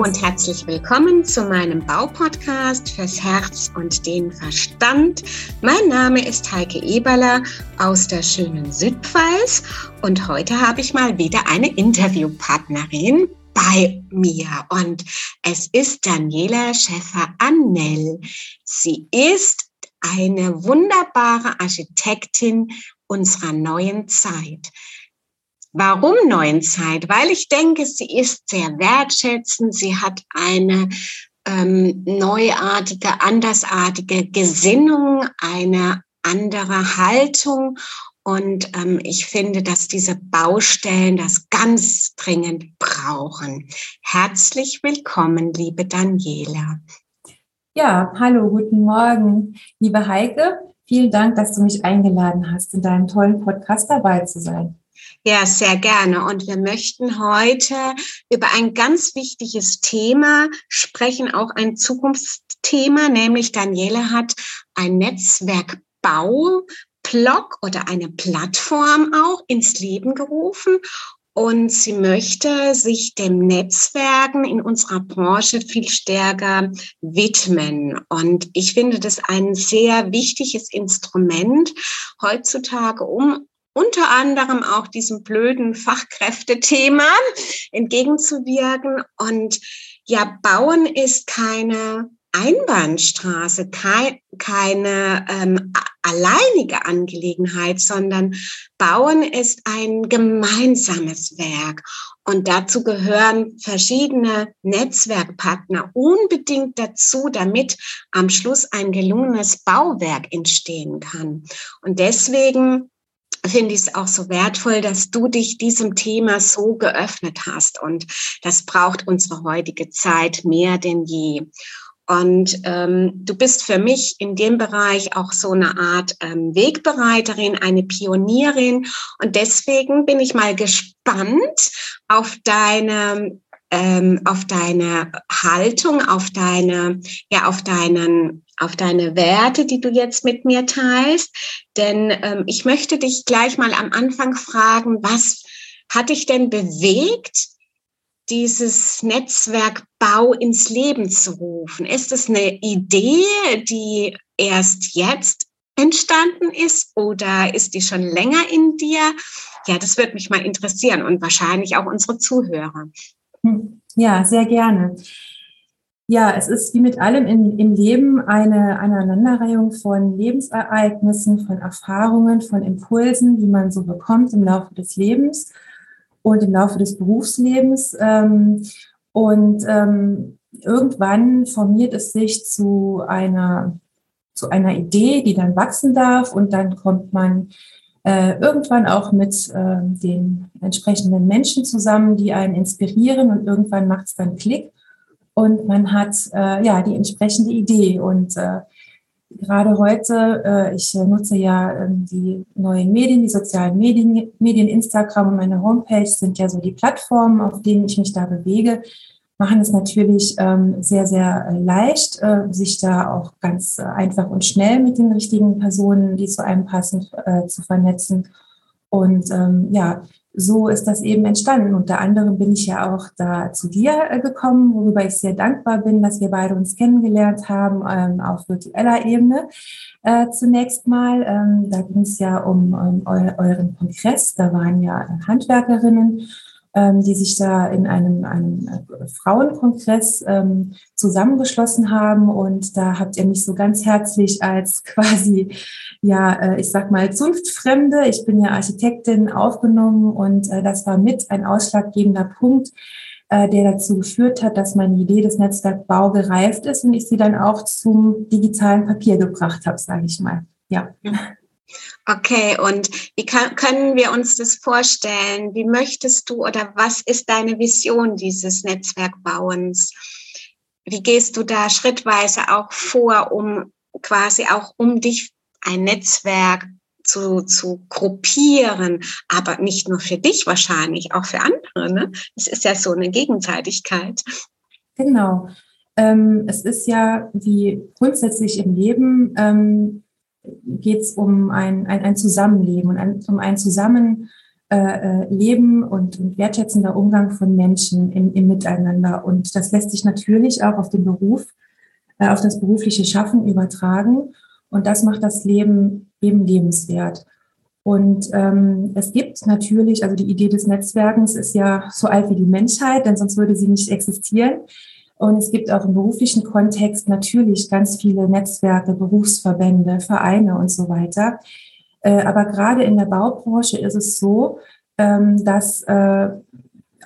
Und herzlich willkommen zu meinem Baupodcast fürs Herz und den Verstand. Mein Name ist Heike Eberler aus der schönen Südpfalz und heute habe ich mal wieder eine Interviewpartnerin bei mir und es ist Daniela Schäfer-Annell. Sie ist eine wunderbare Architektin unserer neuen Zeit. Warum neuen Zeit? Weil ich denke, sie ist sehr wertschätzend. Sie hat eine ähm, neuartige, andersartige Gesinnung, eine andere Haltung. Und ähm, ich finde, dass diese Baustellen das ganz dringend brauchen. Herzlich willkommen, liebe Daniela. Ja, hallo, guten Morgen, liebe Heike. Vielen Dank, dass du mich eingeladen hast, in deinem tollen Podcast dabei zu sein. Ja, sehr gerne. Und wir möchten heute über ein ganz wichtiges Thema sprechen, auch ein Zukunftsthema, nämlich Daniele hat ein Netzwerkbau Blog oder eine Plattform auch ins Leben gerufen und sie möchte sich dem Netzwerken in unserer Branche viel stärker widmen. Und ich finde das ein sehr wichtiges Instrument heutzutage, um unter anderem auch diesem blöden Fachkräftethema entgegenzuwirken. Und ja, Bauen ist keine Einbahnstraße, kei keine ähm, alleinige Angelegenheit, sondern Bauen ist ein gemeinsames Werk. Und dazu gehören verschiedene Netzwerkpartner unbedingt dazu, damit am Schluss ein gelungenes Bauwerk entstehen kann. Und deswegen finde ich es auch so wertvoll, dass du dich diesem Thema so geöffnet hast. Und das braucht unsere heutige Zeit mehr denn je. Und ähm, du bist für mich in dem Bereich auch so eine Art ähm, Wegbereiterin, eine Pionierin. Und deswegen bin ich mal gespannt auf deine ähm, auf deine Haltung, auf deine, ja, auf deinen, auf deine Werte, die du jetzt mit mir teilst. Denn ähm, ich möchte dich gleich mal am Anfang fragen, was hat dich denn bewegt, dieses Netzwerkbau ins Leben zu rufen? Ist es eine Idee, die erst jetzt entstanden ist oder ist die schon länger in dir? Ja, das würde mich mal interessieren und wahrscheinlich auch unsere Zuhörer. Hm. Ja, sehr gerne. Ja, es ist wie mit allem in, im Leben eine Aneinanderreihung von Lebensereignissen, von Erfahrungen, von Impulsen, die man so bekommt im Laufe des Lebens und im Laufe des Berufslebens. Ähm, und ähm, irgendwann formiert es sich zu einer, zu einer Idee, die dann wachsen darf und dann kommt man äh, irgendwann auch mit äh, den entsprechenden Menschen zusammen, die einen inspirieren und irgendwann macht es dann Klick und man hat äh, ja die entsprechende Idee und äh, gerade heute, äh, ich nutze ja ähm, die neuen Medien, die sozialen Medien, Medien, Instagram und meine Homepage sind ja so die Plattformen, auf denen ich mich da bewege machen es natürlich ähm, sehr, sehr äh, leicht, äh, sich da auch ganz äh, einfach und schnell mit den richtigen Personen, die zu einem passen, zu vernetzen. Und ähm, ja, so ist das eben entstanden. Unter anderem bin ich ja auch da zu dir äh, gekommen, worüber ich sehr dankbar bin, dass wir beide uns kennengelernt haben, ähm, auf virtueller Ebene. Äh, zunächst mal, ähm, da ging es ja um, um eu euren Kongress, da waren ja Handwerkerinnen ähm, die sich da in einem, einem äh, Frauenkongress ähm, zusammengeschlossen haben. Und da habt ihr mich so ganz herzlich als quasi, ja, äh, ich sag mal, Zunftfremde, ich bin ja Architektin, aufgenommen. Und äh, das war mit ein ausschlaggebender Punkt, äh, der dazu geführt hat, dass meine Idee des Netzwerkbau gereift ist und ich sie dann auch zum digitalen Papier gebracht habe, sage ich mal. Ja. Okay, und wie kann, können wir uns das vorstellen? Wie möchtest du oder was ist deine Vision dieses Netzwerkbauens? Wie gehst du da schrittweise auch vor, um quasi auch um dich ein Netzwerk zu, zu gruppieren, aber nicht nur für dich wahrscheinlich, auch für andere. Ne? Es ist ja so eine Gegenseitigkeit. Genau. Ähm, es ist ja wie grundsätzlich im Leben, ähm, geht es um ein, ein, ein Zusammenleben und ein, um ein Zusammen äh, äh, und wertschätzender Umgang von Menschen im, im Miteinander. Und das lässt sich natürlich auch auf den Beruf, äh, auf das berufliche Schaffen übertragen. Und das macht das Leben eben lebenswert. Und ähm, es gibt natürlich, also die Idee des Netzwerkens ist ja so alt wie die Menschheit, denn sonst würde sie nicht existieren. Und es gibt auch im beruflichen Kontext natürlich ganz viele Netzwerke, Berufsverbände, Vereine und so weiter, äh, aber gerade in der Baubranche ist es so, ähm, dass äh,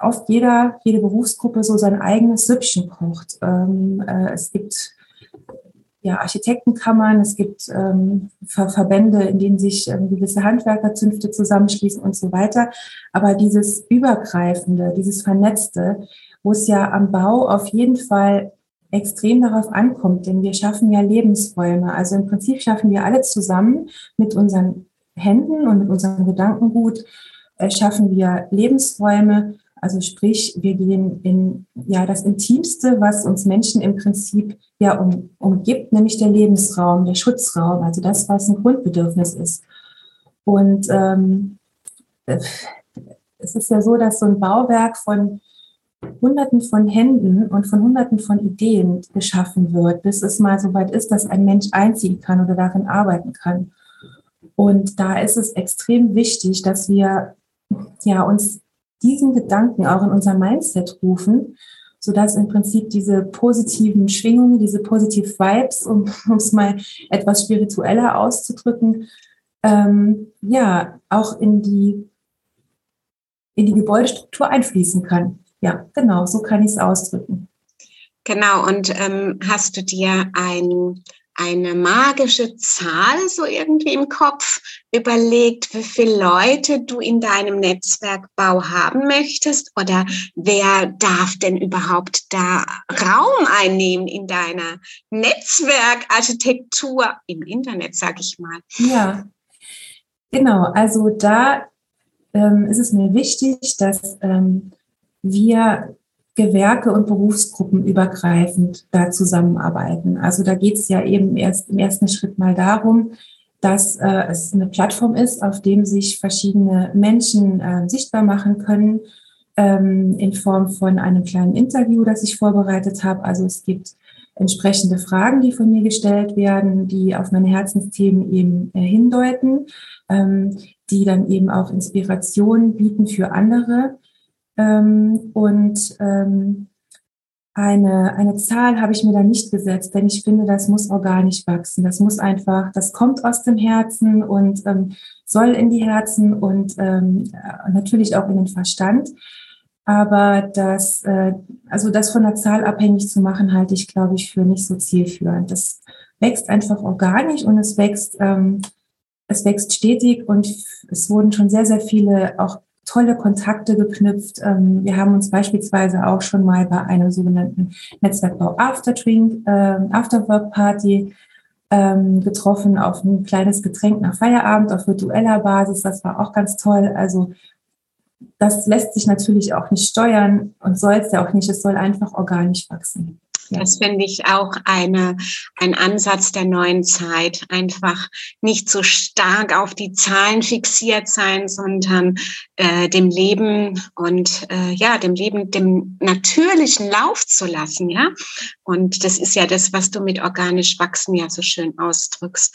oft jeder, jede Berufsgruppe so sein eigenes Süppchen kocht. Ähm, äh, es gibt ja, Architektenkammern, es gibt ähm, Ver Verbände, in denen sich ähm, gewisse Handwerkerzünfte zusammenschließen und so weiter. Aber dieses Übergreifende, dieses Vernetzte, wo es ja am Bau auf jeden Fall extrem darauf ankommt, denn wir schaffen ja Lebensräume. Also im Prinzip schaffen wir alle zusammen mit unseren Händen und mit unserem Gedankengut äh, schaffen wir Lebensräume. Also sprich, wir gehen in ja das Intimste, was uns Menschen im Prinzip ja um, umgibt, nämlich der Lebensraum, der Schutzraum, also das, was ein Grundbedürfnis ist. Und ähm, äh, es ist ja so, dass so ein Bauwerk von Hunderten von Händen und von Hunderten von Ideen geschaffen wird, bis es mal so weit ist, dass ein Mensch einziehen kann oder darin arbeiten kann. Und da ist es extrem wichtig, dass wir ja, uns diesen Gedanken auch in unser Mindset rufen, sodass im Prinzip diese positiven Schwingungen, diese positive Vibes, um es mal etwas spiritueller auszudrücken, ähm, ja, auch in die, in die Gebäudestruktur einfließen kann ja, genau, so kann ich es ausdrücken. Genau, und ähm, hast du dir ein, eine magische Zahl so irgendwie im Kopf überlegt, wie viele Leute du in deinem Netzwerkbau haben möchtest oder wer darf denn überhaupt da Raum einnehmen in deiner Netzwerkarchitektur im Internet, sag ich mal? Ja, genau. Also da ähm, ist es mir wichtig, dass ähm, wir Gewerke und Berufsgruppen übergreifend da zusammenarbeiten. Also da geht es ja eben erst im ersten Schritt mal darum, dass äh, es eine Plattform ist, auf dem sich verschiedene Menschen äh, sichtbar machen können ähm, in Form von einem kleinen Interview, das ich vorbereitet habe. Also es gibt entsprechende Fragen, die von mir gestellt werden, die auf meine Herzensthemen eben äh, hindeuten, ähm, die dann eben auch Inspiration bieten für andere. Ähm, und ähm, eine, eine Zahl habe ich mir da nicht gesetzt, denn ich finde, das muss organisch wachsen. Das muss einfach, das kommt aus dem Herzen und ähm, soll in die Herzen und ähm, natürlich auch in den Verstand. Aber das, äh, also das von der Zahl abhängig zu machen, halte ich, glaube ich, für nicht so zielführend. Das wächst einfach organisch und es wächst, ähm, es wächst stetig und es wurden schon sehr, sehr viele auch tolle Kontakte geknüpft. Ähm, wir haben uns beispielsweise auch schon mal bei einem sogenannten Netzwerkbau Afterdrink, äh, Afterwork Party ähm, getroffen auf ein kleines Getränk nach Feierabend auf virtueller Basis. Das war auch ganz toll. Also das lässt sich natürlich auch nicht steuern und soll es ja auch nicht. Es soll einfach organisch wachsen. Das finde ich auch eine, ein Ansatz der neuen Zeit. Einfach nicht so stark auf die Zahlen fixiert sein, sondern äh, dem Leben und äh, ja, dem Leben, dem natürlichen Lauf zu lassen, ja. Und das ist ja das, was du mit organisch wachsen ja so schön ausdrückst.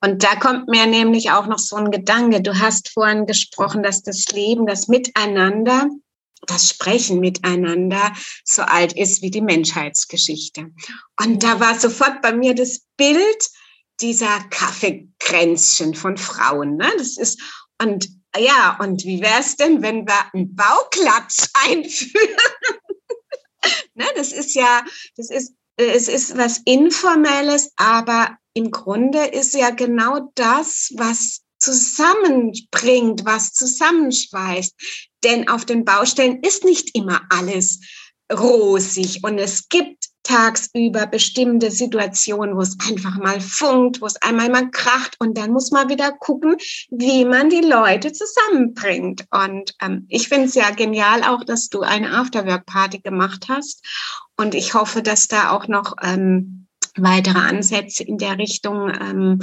Und da kommt mir nämlich auch noch so ein Gedanke. Du hast vorhin gesprochen, dass das Leben, das Miteinander das Sprechen miteinander so alt ist wie die Menschheitsgeschichte. Und da war sofort bei mir das Bild dieser Kaffeekränzchen von Frauen. Ne? Das ist, und ja, und wie wäre es denn, wenn wir einen Bauklatsch einführen? ne? Das ist ja, das ist, es ist was Informelles, aber im Grunde ist ja genau das, was zusammenbringt, was zusammenschweißt. Denn auf den Baustellen ist nicht immer alles rosig und es gibt tagsüber bestimmte Situationen, wo es einfach mal funkt, wo es einmal mal kracht und dann muss man wieder gucken, wie man die Leute zusammenbringt. Und ähm, ich finde es ja genial auch, dass du eine Afterwork-Party gemacht hast und ich hoffe, dass da auch noch ähm, weitere Ansätze in der Richtung ähm,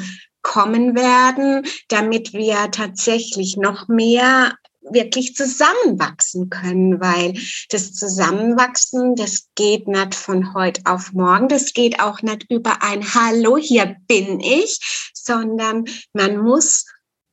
kommen werden, damit wir tatsächlich noch mehr wirklich zusammenwachsen können, weil das Zusammenwachsen, das geht nicht von heute auf morgen, das geht auch nicht über ein Hallo, hier bin ich, sondern man muss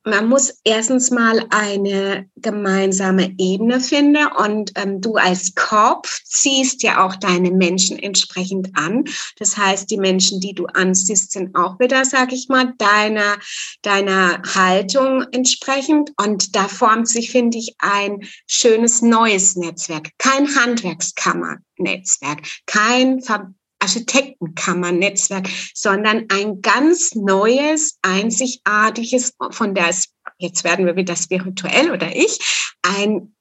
man muss erstens mal eine gemeinsame Ebene finden und ähm, du als Kopf ziehst ja auch deine Menschen entsprechend an. Das heißt, die Menschen, die du anziehst, sind auch wieder, sag ich mal, deiner, deiner Haltung entsprechend. Und da formt sich, finde ich, ein schönes neues Netzwerk. Kein Handwerkskammernetzwerk, kein Ver Architektenkammernetzwerk, sondern ein ganz neues, einzigartiges, von der es, jetzt werden wir wieder spirituell oder ich, ein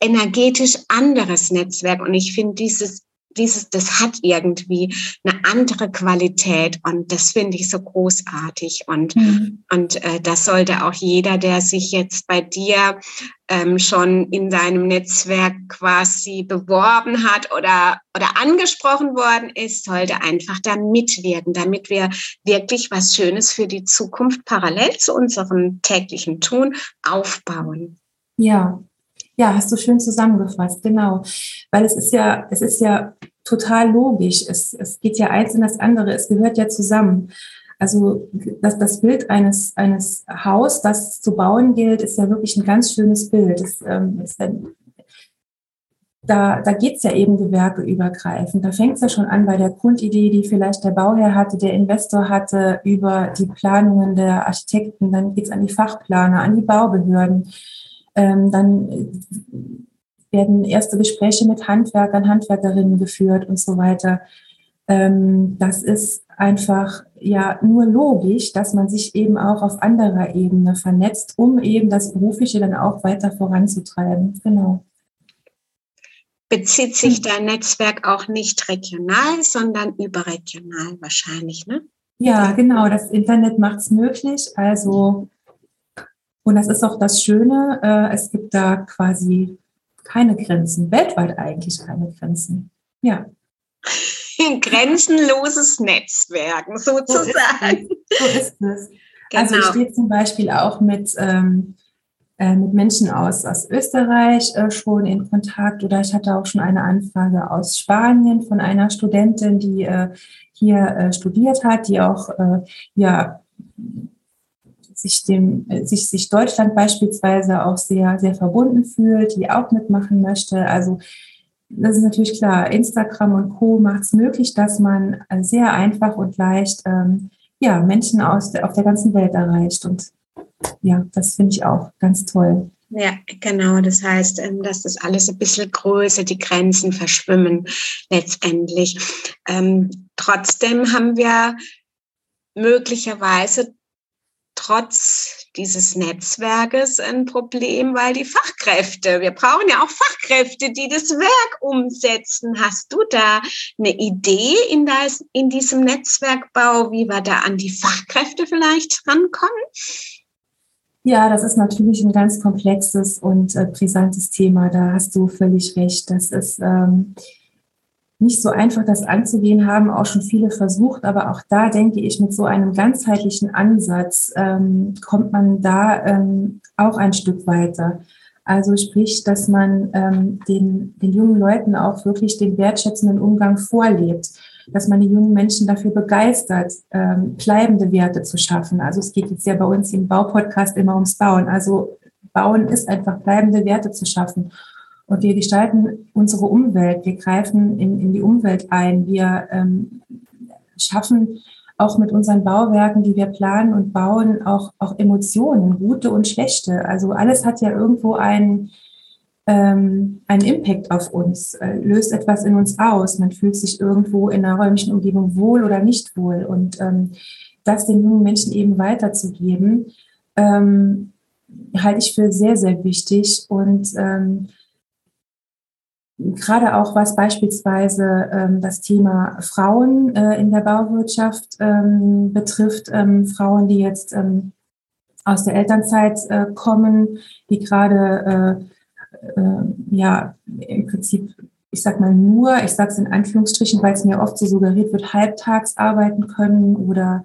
energetisch anderes Netzwerk. Und ich finde dieses dieses, das hat irgendwie eine andere Qualität und das finde ich so großartig und mhm. und äh, das sollte auch jeder, der sich jetzt bei dir ähm, schon in seinem Netzwerk quasi beworben hat oder oder angesprochen worden ist, sollte einfach da mitwirken, damit wir wirklich was Schönes für die Zukunft parallel zu unserem täglichen Tun aufbauen. Ja, ja, hast du schön zusammengefasst, genau. Weil es ist ja, es ist ja total logisch. Es, es geht ja eins in das andere. Es gehört ja zusammen. Also das, das Bild eines, eines Haus, das zu bauen gilt, ist ja wirklich ein ganz schönes Bild. Das, ähm, ist ein, da, da geht es ja eben gewerkeübergreifend. Da fängt es ja schon an bei der Grundidee, die vielleicht der Bauherr hatte, der Investor hatte, über die Planungen der Architekten. Dann geht es an die Fachplaner, an die Baubehörden ähm, dann werden erste Gespräche mit Handwerkern, Handwerkerinnen geführt und so weiter. Ähm, das ist einfach ja nur logisch, dass man sich eben auch auf anderer Ebene vernetzt, um eben das Berufliche dann auch weiter voranzutreiben. Genau. Bezieht sich dein Netzwerk auch nicht regional, sondern überregional wahrscheinlich, ne? Ja, genau. Das Internet macht es möglich. Also und das ist auch das Schöne, äh, es gibt da quasi keine Grenzen, weltweit eigentlich keine Grenzen. Ja. Ein grenzenloses Netzwerk, sozusagen. So ist es. So ist es. Genau. Also ich stehe zum Beispiel auch mit, ähm, äh, mit Menschen aus, aus Österreich äh, schon in Kontakt oder ich hatte auch schon eine Anfrage aus Spanien von einer Studentin, die äh, hier äh, studiert hat, die auch äh, ja sich dem, äh, sich, sich Deutschland beispielsweise auch sehr, sehr verbunden fühlt, die auch mitmachen möchte. Also das ist natürlich klar, Instagram und Co. macht es möglich, dass man sehr einfach und leicht ähm, ja, Menschen aus auf der ganzen Welt erreicht. Und ja, das finde ich auch ganz toll. Ja, genau. Das heißt, ähm, dass das alles ein bisschen größer, die Grenzen verschwimmen letztendlich. Ähm, trotzdem haben wir möglicherweise trotz dieses Netzwerkes ein Problem, weil die Fachkräfte, wir brauchen ja auch Fachkräfte, die das Werk umsetzen. Hast du da eine Idee in, das, in diesem Netzwerkbau, wie wir da an die Fachkräfte vielleicht rankommen? Ja, das ist natürlich ein ganz komplexes und äh, brisantes Thema. Da hast du völlig recht. Das ist ähm, nicht so einfach, das anzugehen, haben auch schon viele versucht. Aber auch da denke ich, mit so einem ganzheitlichen Ansatz ähm, kommt man da ähm, auch ein Stück weiter. Also sprich, dass man ähm, den, den jungen Leuten auch wirklich den wertschätzenden Umgang vorlebt, dass man die jungen Menschen dafür begeistert, ähm, bleibende Werte zu schaffen. Also es geht jetzt ja bei uns im Baupodcast immer ums Bauen. Also Bauen ist einfach bleibende Werte zu schaffen. Und wir gestalten unsere Umwelt, wir greifen in, in die Umwelt ein, wir ähm, schaffen auch mit unseren Bauwerken, die wir planen und bauen, auch, auch Emotionen, gute und schlechte. Also alles hat ja irgendwo einen, ähm, einen Impact auf uns, äh, löst etwas in uns aus. Man fühlt sich irgendwo in einer räumlichen Umgebung wohl oder nicht wohl. Und ähm, das den jungen Menschen eben weiterzugeben, ähm, halte ich für sehr, sehr wichtig. Und ähm, gerade auch was beispielsweise ähm, das Thema Frauen äh, in der Bauwirtschaft ähm, betrifft, ähm, Frauen, die jetzt ähm, aus der Elternzeit äh, kommen, die gerade äh, äh, ja im Prinzip, ich sag mal nur, ich sage es in Anführungsstrichen, weil es mir oft so suggeriert wird, halbtags arbeiten können oder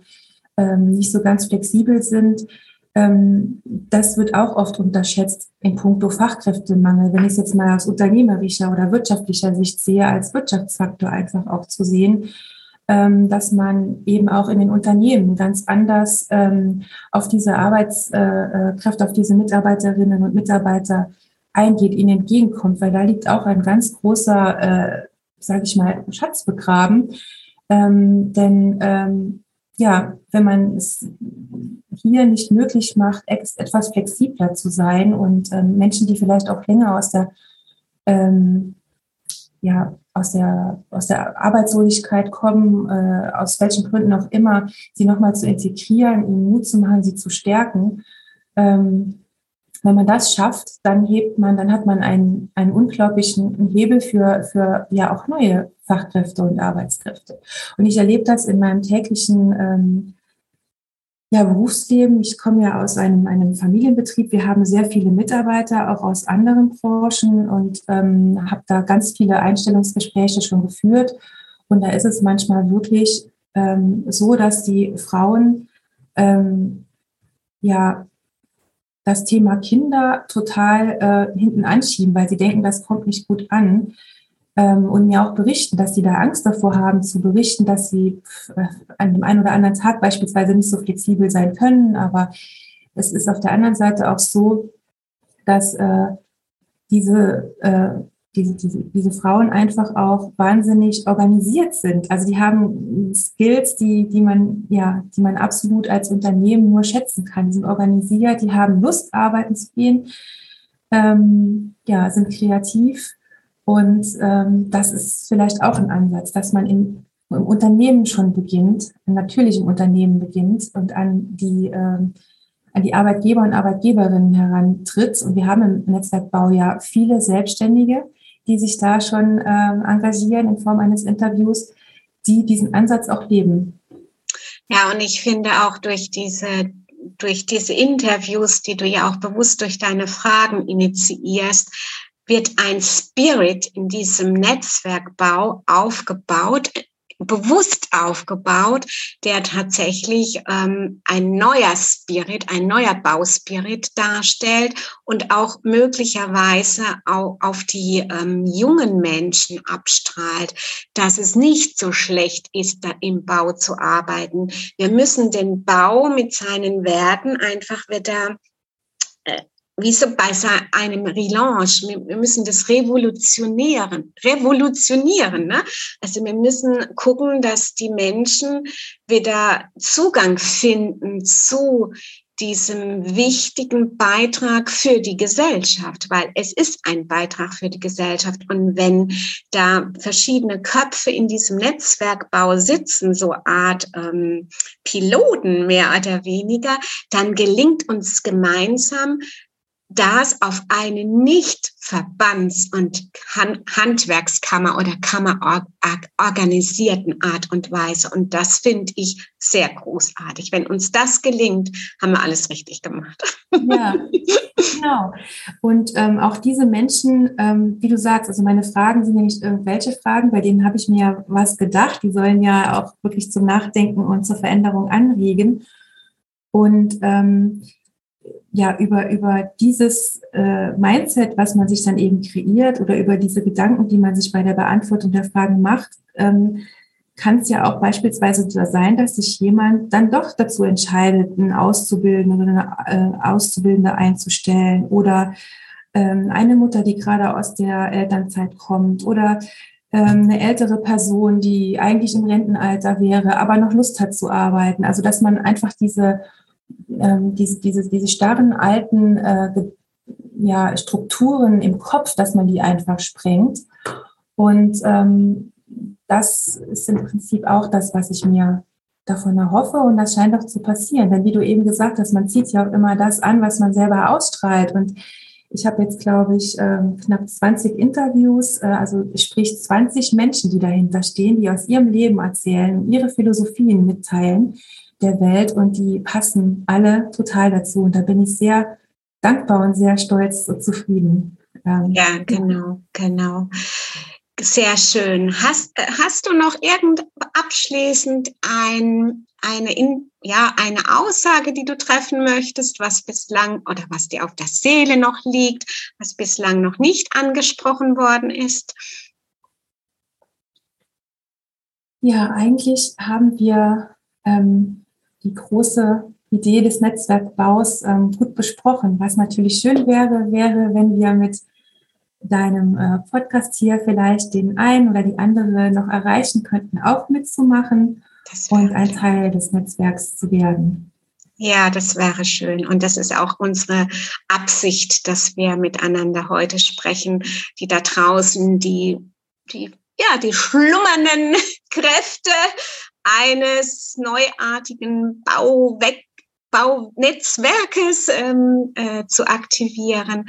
ähm, nicht so ganz flexibel sind das wird auch oft unterschätzt in puncto Fachkräftemangel. Wenn ich es jetzt mal aus unternehmerischer oder wirtschaftlicher Sicht sehe, als Wirtschaftsfaktor einfach auch zu sehen, ähm, dass man eben auch in den Unternehmen ganz anders ähm, auf diese Arbeitskräfte, auf diese Mitarbeiterinnen und Mitarbeiter eingeht, ihnen entgegenkommt, weil da liegt auch ein ganz großer, äh, sage ich mal, Schatz begraben. Ähm, denn ähm, ja, wenn man es hier nicht möglich macht, etwas flexibler zu sein und ähm, Menschen, die vielleicht auch länger aus der ähm, ja, aus der, aus der Arbeitslosigkeit kommen, äh, aus welchen Gründen auch immer, sie nochmal zu integrieren, ihnen Mut zu machen, sie zu stärken. Ähm, wenn man das schafft, dann hebt man, dann hat man einen, einen unglaublichen Hebel für, für ja auch neue Fachkräfte und Arbeitskräfte. Und ich erlebe das in meinem täglichen ähm, ja, Berufsleben. Ich komme ja aus einem, einem Familienbetrieb. Wir haben sehr viele Mitarbeiter, auch aus anderen Branchen und ähm, habe da ganz viele Einstellungsgespräche schon geführt. Und da ist es manchmal wirklich ähm, so, dass die Frauen ähm, ja das Thema Kinder total äh, hinten anschieben, weil sie denken, das kommt nicht gut an ähm, und mir auch berichten, dass sie da Angst davor haben zu berichten, dass sie äh, an dem einen oder anderen Tag beispielsweise nicht so flexibel sein können. Aber es ist auf der anderen Seite auch so, dass äh, diese, äh, diese, diese, diese Frauen einfach auch wahnsinnig organisiert sind. Also die haben Skills, die, die man, ja, die man absolut als Unternehmen nur schätzen kann. Die sind organisiert, die haben Lust, arbeiten zu gehen, ähm, ja, sind kreativ und ähm, das ist vielleicht auch ein Ansatz, dass man in, im Unternehmen schon beginnt, natürlich im Unternehmen beginnt und an die, ähm, an die Arbeitgeber und Arbeitgeberinnen herantritt. Und wir haben im Netzwerkbau ja viele Selbstständige, die sich da schon ähm, engagieren in Form eines Interviews, die diesen Ansatz auch leben. Ja, und ich finde auch durch diese durch diese Interviews, die du ja auch bewusst durch deine Fragen initiierst, wird ein Spirit in diesem Netzwerkbau aufgebaut, bewusst aufgebaut, der tatsächlich ähm, ein neuer Spirit, ein neuer Bauspirit darstellt und auch möglicherweise auch auf die ähm, jungen Menschen abstrahlt, dass es nicht so schlecht ist, da im Bau zu arbeiten. Wir müssen den Bau mit seinen Werten einfach wieder äh, wie so bei einem Relaunch, wir müssen das revolutionieren, revolutionieren. Ne? Also wir müssen gucken, dass die Menschen wieder Zugang finden zu diesem wichtigen Beitrag für die Gesellschaft, weil es ist ein Beitrag für die Gesellschaft. Und wenn da verschiedene Köpfe in diesem Netzwerkbau sitzen, so Art ähm, Piloten mehr oder weniger, dann gelingt uns gemeinsam das auf eine nicht Verbands- und Handwerkskammer oder Kammer organisierten Art und Weise. Und das finde ich sehr großartig. Wenn uns das gelingt, haben wir alles richtig gemacht. Ja, genau. Und ähm, auch diese Menschen, ähm, wie du sagst, also meine Fragen sind nicht irgendwelche Fragen, bei denen habe ich mir ja was gedacht. Die sollen ja auch wirklich zum Nachdenken und zur Veränderung anregen. Und ähm, ja, über, über dieses äh, Mindset, was man sich dann eben kreiert oder über diese Gedanken, die man sich bei der Beantwortung der Fragen macht, ähm, kann es ja auch beispielsweise sein, dass sich jemand dann doch dazu entscheidet, einen Auszubildenden oder eine äh, Auszubildende einzustellen oder ähm, eine Mutter, die gerade aus der Elternzeit kommt oder ähm, eine ältere Person, die eigentlich im Rentenalter wäre, aber noch Lust hat zu arbeiten. Also dass man einfach diese ähm, diese, diese, diese starren alten äh, ja, Strukturen im Kopf, dass man die einfach sprengt. Und ähm, das ist im Prinzip auch das, was ich mir davon erhoffe und das scheint auch zu passieren. Denn wie du eben gesagt hast, man zieht ja auch immer das an, was man selber ausstrahlt. Und ich habe jetzt, glaube ich, ähm, knapp 20 Interviews, äh, also sprich 20 Menschen, die dahinter stehen, die aus ihrem Leben erzählen, ihre Philosophien mitteilen der Welt und die passen alle total dazu. Und da bin ich sehr dankbar und sehr stolz und zufrieden. Ähm, ja, genau, genau. Sehr schön. Hast, äh, hast du noch irgend abschließend ein, eine, in, ja, eine Aussage, die du treffen möchtest, was bislang oder was dir auf der Seele noch liegt, was bislang noch nicht angesprochen worden ist? Ja, eigentlich haben wir ähm, die große Idee des Netzwerkbaus ähm, gut besprochen. Was natürlich schön wäre, wäre, wenn wir mit deinem äh, Podcast hier vielleicht den einen oder die andere noch erreichen könnten, auch mitzumachen und ein Teil des Netzwerks zu werden. Ja, das wäre schön. Und das ist auch unsere Absicht, dass wir miteinander heute sprechen, die da draußen, die, die, ja, die schlummernden Kräfte eines neuartigen Bauweg Baunetzwerkes ähm, äh, zu aktivieren.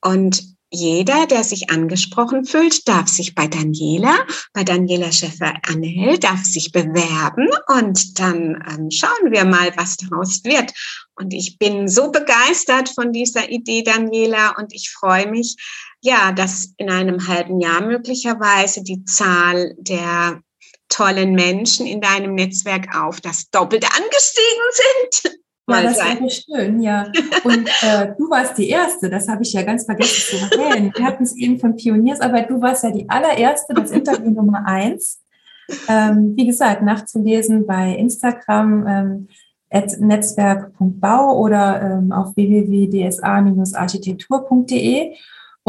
Und jeder, der sich angesprochen fühlt, darf sich bei Daniela, bei Daniela Schäfer-Annell, darf sich bewerben und dann ähm, schauen wir mal, was daraus wird. Und ich bin so begeistert von dieser Idee, Daniela, und ich freue mich, ja, dass in einem halben Jahr möglicherweise die Zahl der tollen Menschen in deinem Netzwerk auf das Doppelte angestiegen sind. Ja, das wäre schön, ja. Und äh, du warst die Erste, das habe ich ja ganz vergessen zu erwähnen. Wir hatten es eben von Pioniersarbeit, du warst ja die allererste, das Interview Nummer eins. Ähm, wie gesagt, nachzulesen bei Instagram ähm, netzwerk.bau oder ähm, auf www.dsa-architektur.de.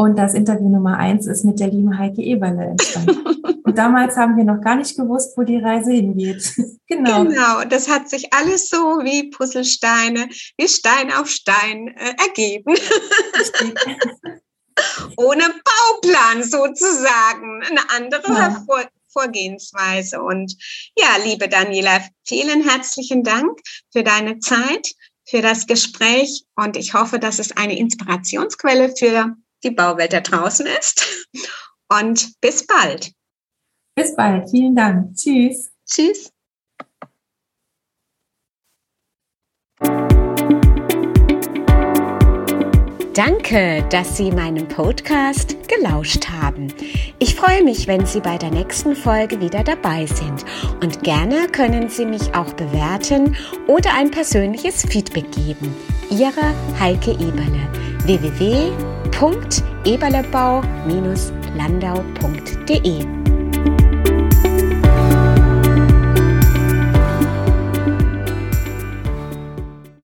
Und das Interview Nummer eins ist mit der lieben Heike Eberle entstanden. Und damals haben wir noch gar nicht gewusst, wo die Reise hingeht. genau. Genau, das hat sich alles so wie Puzzlesteine, wie Stein auf Stein äh, ergeben. Ohne Bauplan sozusagen. Eine andere ja. Vorgehensweise. Und ja, liebe Daniela, vielen herzlichen Dank für deine Zeit, für das Gespräch. Und ich hoffe, dass es eine Inspirationsquelle für die Bauwelt da draußen ist. Und bis bald. Bis bald. Vielen Dank. Tschüss. Tschüss. Danke, dass Sie meinem Podcast gelauscht haben. Ich freue mich, wenn Sie bei der nächsten Folge wieder dabei sind. Und gerne können Sie mich auch bewerten oder ein persönliches Feedback geben. Ihre Heike Eberle www.eberlebau-landau.de